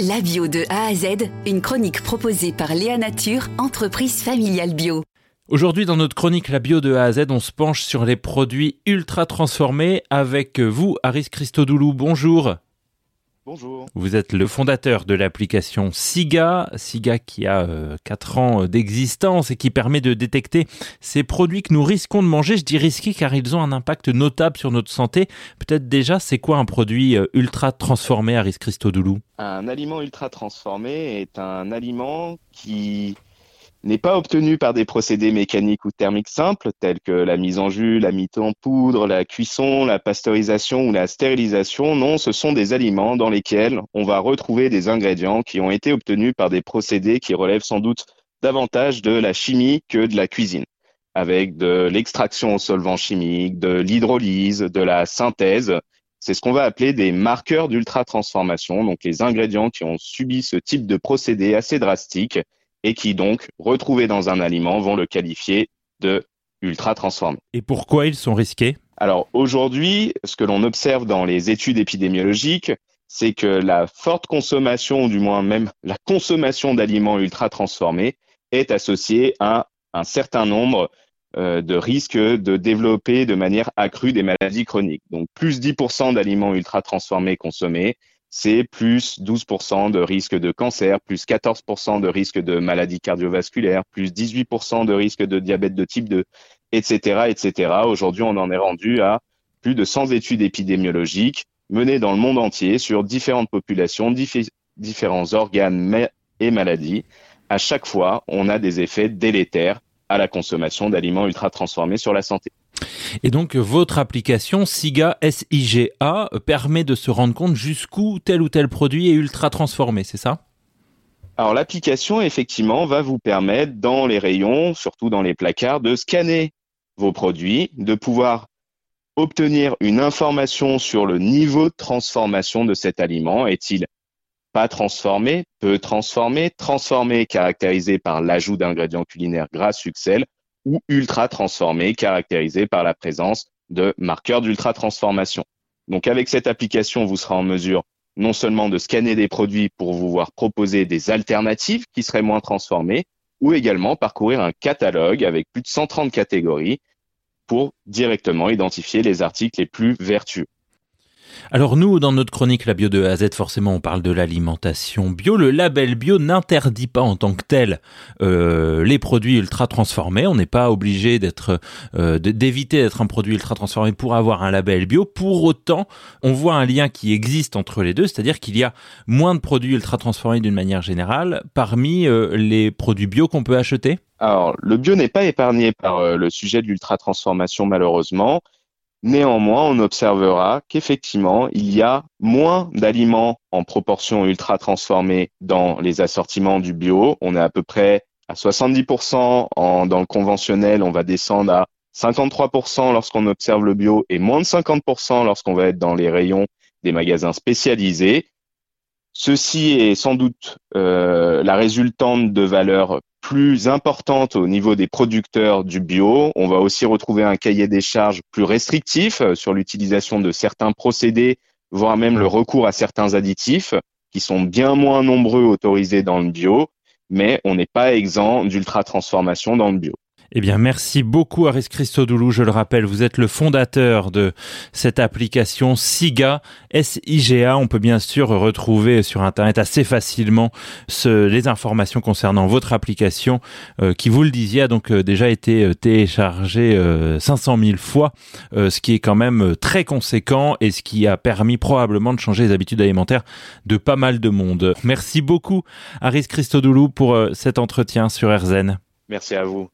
La bio de A à Z, une chronique proposée par Léa Nature, entreprise familiale bio. Aujourd'hui, dans notre chronique La bio de A à Z, on se penche sur les produits ultra transformés avec vous, Aris Christodoulou. Bonjour. Bonjour. Vous êtes le fondateur de l'application SIGA, SIGA qui a 4 euh, ans d'existence et qui permet de détecter ces produits que nous risquons de manger. Je dis risqués car ils ont un impact notable sur notre santé. Peut-être déjà, c'est quoi un produit euh, ultra transformé, Aris Christodoulou? Un aliment ultra transformé est un aliment qui n'est pas obtenu par des procédés mécaniques ou thermiques simples tels que la mise en jus, la mise en poudre, la cuisson, la pasteurisation ou la stérilisation. Non, ce sont des aliments dans lesquels on va retrouver des ingrédients qui ont été obtenus par des procédés qui relèvent sans doute davantage de la chimie que de la cuisine, avec de l'extraction au solvant chimique, de l'hydrolyse, de la synthèse. C'est ce qu'on va appeler des marqueurs d'ultra-transformation, donc les ingrédients qui ont subi ce type de procédé assez drastique et qui donc, retrouvés dans un aliment, vont le qualifier de ultra transformé. Et pourquoi ils sont risqués? Alors aujourd'hui, ce que l'on observe dans les études épidémiologiques, c'est que la forte consommation, ou du moins même la consommation d'aliments ultra transformés, est associée à un certain nombre euh, de risques de développer de manière accrue des maladies chroniques. Donc plus 10% d'aliments ultra transformés consommés, c'est plus 12% de risque de cancer, plus 14% de risque de maladie cardiovasculaire, plus 18% de risque de diabète de type 2, etc.. Aujourd'hui, on en est rendu à plus de 100 études épidémiologiques menées dans le monde entier sur différentes populations, différents organes et maladies. À chaque fois, on a des effets délétères à la consommation d'aliments ultra transformés sur la santé. Et donc votre application SIGA SIGA permet de se rendre compte jusqu'où tel ou tel produit est ultra transformé, c'est ça? Alors l'application, effectivement, va vous permettre dans les rayons, surtout dans les placards, de scanner vos produits, de pouvoir obtenir une information sur le niveau de transformation de cet aliment. Est-il pas transformé, peu transformé, transformé caractérisé par l'ajout d'ingrédients culinaires gras, succès, ou ultra transformé, caractérisé par la présence de marqueurs d'ultra transformation. Donc avec cette application, vous serez en mesure non seulement de scanner des produits pour vous voir proposer des alternatives qui seraient moins transformées, ou également parcourir un catalogue avec plus de 130 catégories pour directement identifier les articles les plus vertueux. Alors nous, dans notre chronique La Bio de A à Z, forcément, on parle de l'alimentation bio. Le label bio n'interdit pas en tant que tel euh, les produits ultra transformés. On n'est pas obligé euh, d'éviter d'être un produit ultra transformé pour avoir un label bio. Pour autant, on voit un lien qui existe entre les deux, c'est-à-dire qu'il y a moins de produits ultra transformés d'une manière générale parmi euh, les produits bio qu'on peut acheter. Alors, le bio n'est pas épargné par le sujet de l'ultra transformation malheureusement. Néanmoins, on observera qu'effectivement, il y a moins d'aliments en proportion ultra transformés dans les assortiments du bio. On est à peu près à 70% en, dans le conventionnel, on va descendre à 53% lorsqu'on observe le bio et moins de 50% lorsqu'on va être dans les rayons des magasins spécialisés. Ceci est sans doute euh, la résultante de valeurs plus importante au niveau des producteurs du bio. On va aussi retrouver un cahier des charges plus restrictif euh, sur l'utilisation de certains procédés, voire même le recours à certains additifs qui sont bien moins nombreux autorisés dans le bio, mais on n'est pas exempt d'ultra transformation dans le bio. Eh bien, merci beaucoup Aris Christodoulou. Je le rappelle, vous êtes le fondateur de cette application SIGA, S-I-G-A. On peut bien sûr retrouver sur Internet assez facilement les informations concernant votre application euh, qui, vous le disiez, a donc euh, déjà été euh, téléchargée 500 000 fois, ce qui est quand même très conséquent et ce qui a permis probablement de changer les habitudes alimentaires de pas mal de monde. Merci beaucoup Aris Christodoulou pour cet entretien sur RZN. Merci à vous.